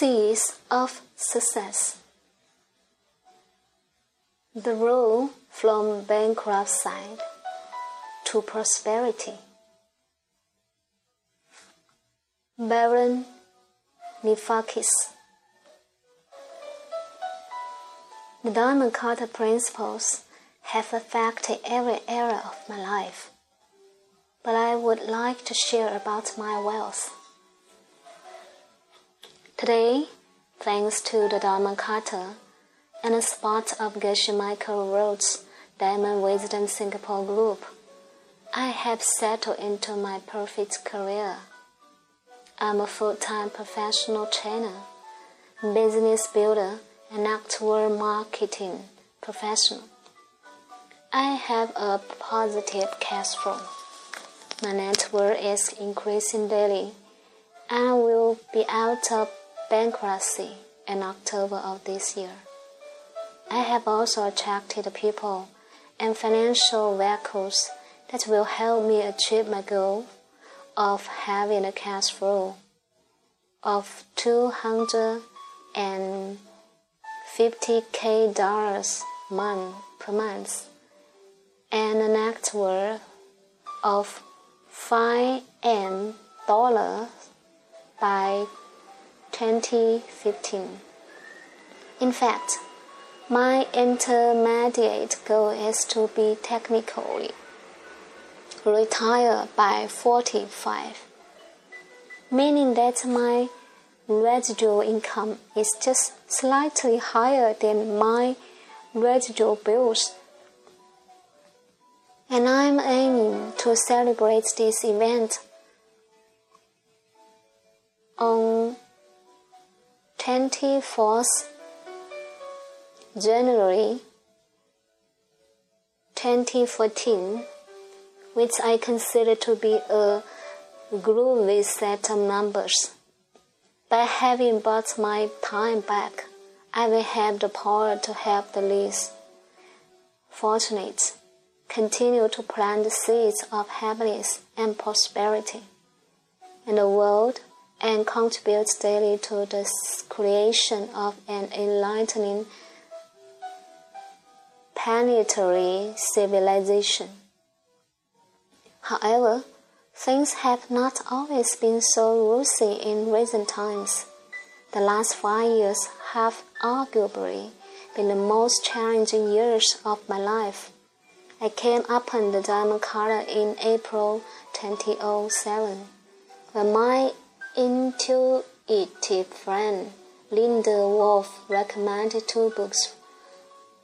Seeds of Success The Road from Bankruptcy to Prosperity. Baron Nifakis The Diamond Cutter principles have affected every area of my life, but I would like to share about my wealth. Today, thanks to the Diamond Cutter and the support of Geshe Michael Roach Diamond Wisdom Singapore Group, I have settled into my perfect career. I'm a full-time professional trainer, business builder, and network marketing professional. I have a positive cash flow. My net worth is increasing daily and will be out of bankruptcy in October of this year. I have also attracted people and financial vehicles that will help me achieve my goal of having a cash flow of 250k dollars month per month and a net worth of 5 m dollars by 2015. In fact, my intermediate goal is to be technically retired by 45, meaning that my residual income is just slightly higher than my residual bills. And I'm aiming to celebrate this event on 24th January 2014, which I consider to be a groovy set of numbers. By having bought my time back, I will have the power to help the least fortunate continue to plant the seeds of happiness and prosperity in the world and contributes daily to the creation of an enlightening planetary civilization. However, things have not always been so rosy in recent times. The last five years have arguably been the most challenging years of my life. I came upon the diamond cutter in April 2007 when my intuitive friend Linda Wolf recommended two books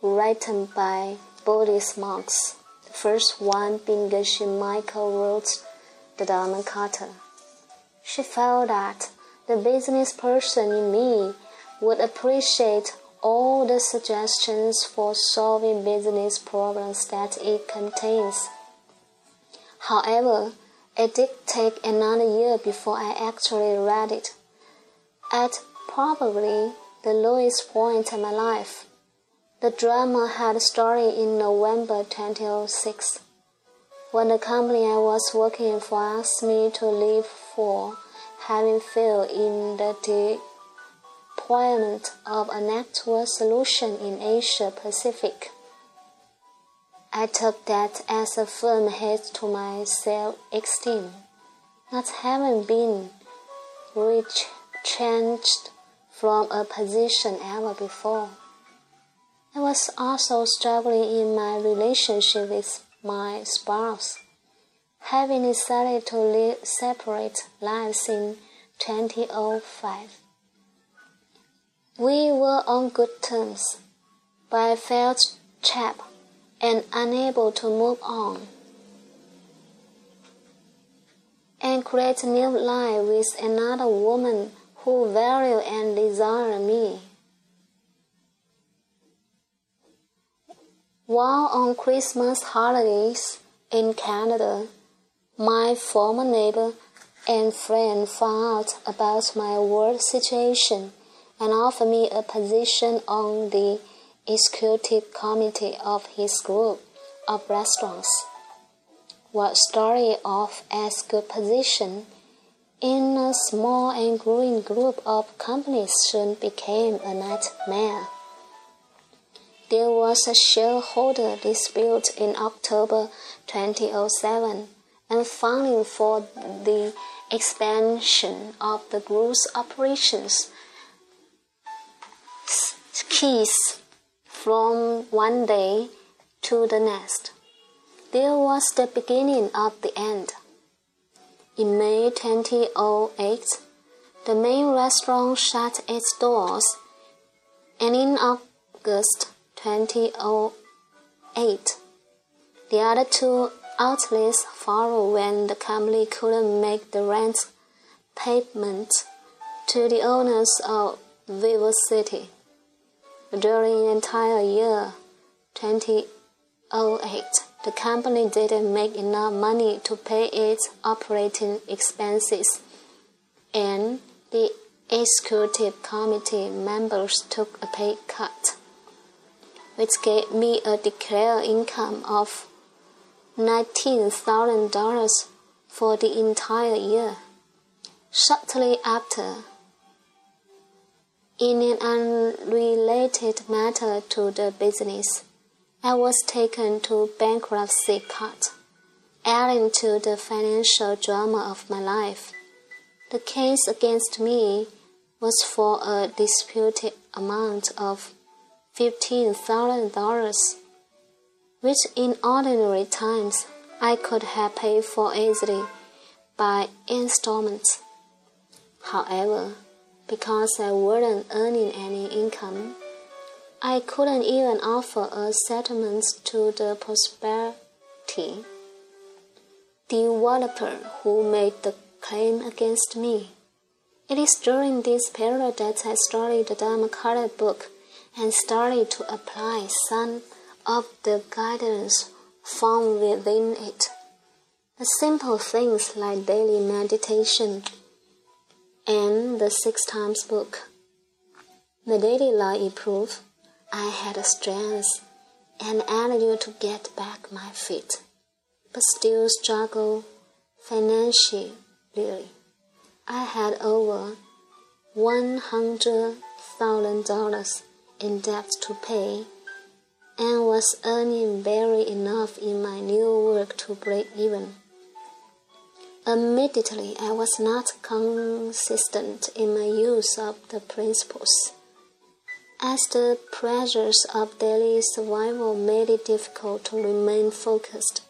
written by Buddhist monks, the first one being Geshe Michael Roach's The Diamond Cutter. She felt that the business person in me would appreciate all the suggestions for solving business problems that it contains. However, it did take another year before I actually read it. At probably the lowest point in my life, the drama had started in November 2006 when the company I was working for asked me to leave for having failed in the deployment of a network solution in Asia Pacific. I took that as a firm hit to my self-esteem, not having been retrenched from a position ever before. I was also struggling in my relationship with my spouse, having decided to live separate lives in 2005. We were on good terms, but I felt trapped and unable to move on and create a new life with another woman who value and desire me. While on Christmas holidays in Canada, my former neighbor and friend found out about my work situation and offered me a position on the executive committee of his group of restaurants. What as good position in a small and growing group of companies soon became a nightmare. There was a shareholder dispute in October 2007, and funding for the expansion of the group's operations ceased from one day to the next. There was the beginning of the end. In May 2008, the main restaurant shut its doors, and in August 2008, the other two outlets followed when the company couldn't make the rent payment to the owners of VivoCity. During the entire year 2008, the company didn't make enough money to pay its operating expenses, and the executive committee members took a pay cut, which gave me a declared income of $19,000 for the entire year. Shortly after, in an unrelated matter to the business, I was taken to bankruptcy court, adding to the financial drama of my life. The case against me was for a disputed amount of $15,000, which in ordinary times I could have paid for easily by installments. However, because I wasn't earning any income, I couldn't even offer a settlement to the prosperity developer who made the claim against me. It is during this period that I started the Diamond Cutter book and started to apply some of the guidance found within it. The simple things like daily meditation and the six times book. The daily life improved I had a strength and energy to get back my feet, but still struggle financially. I had over one hundred thousand dollars in debt to pay and was earning barely enough in my new work to break even. Immediately, I was not consistent in my use of the principles as the pressures of daily survival made it difficult to remain focused.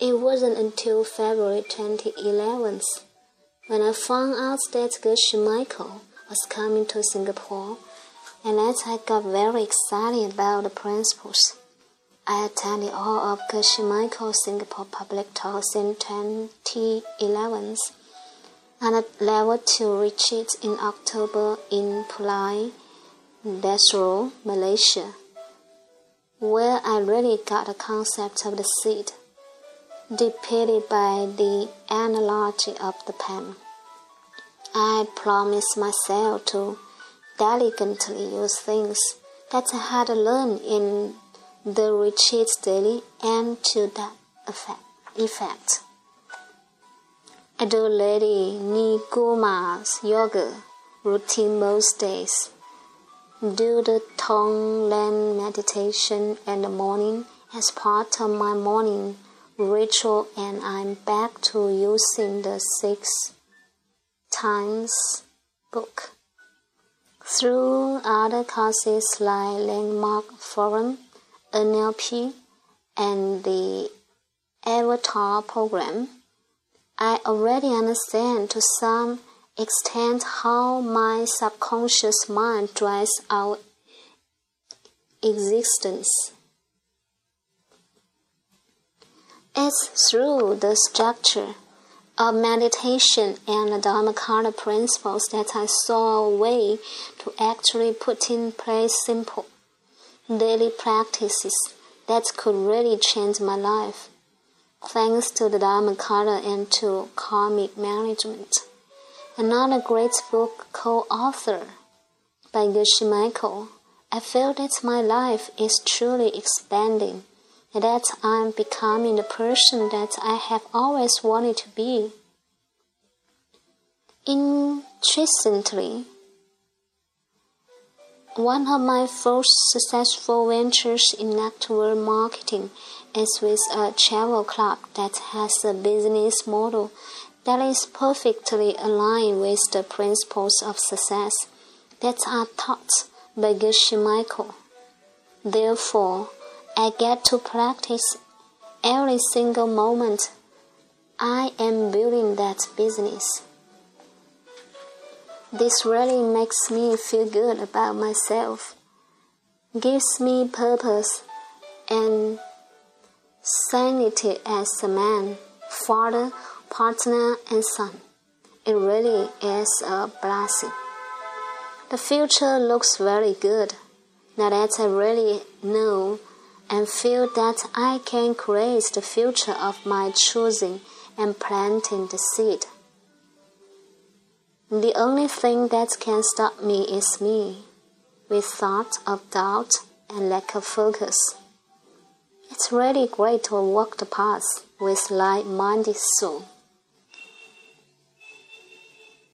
It wasn't until February 2011 when I found out that Geshe Michael was coming to Singapore and that I got very excited about the principles. I attended all of Michael's Singapore public talks in 2011 and a level 2 retreat in October in Pulai Desaru, Malaysia, where I really got the concept of the seed, depicted by the analogy of the pen. I promised myself to diligently use things that I had learned in the retreat daily and to that effect. Do Lady Niguma's yoga routine most days do the Tonglen meditation in the morning as part of my morning ritual, and I'm back to using the six times book. Through other courses like Landmark Forum, NLP, and the Avatar program, I already understand to some extent how my subconscious mind drives our existence. It's through the structure of meditation and the Diamond Cutter principles that I saw a way to actually put in place simple daily practices that could really change my life. Thanks to the Diamond Cutter and to karmic management. Another great book co-author by Geshe Michael, I feel that my life is truly expanding and that I'm becoming the person that I have always wanted to be. Interestingly, one of my first successful ventures in network marketing is with a travel club that has a business model that is perfectly aligned with the principles of success that are taught by Geshe Michael. Therefore, I get to practice every single moment I am building that business. This really makes me feel good about myself, gives me purpose and sanity as a man, father, partner, and son. It really is a blessing. The future looks very good now that I really know and feel that I can create the future of my choosing and planting the seed. The only thing that can stop me is me, with thought of doubt and lack of focus. It's really great to walk the path with like-minded soul.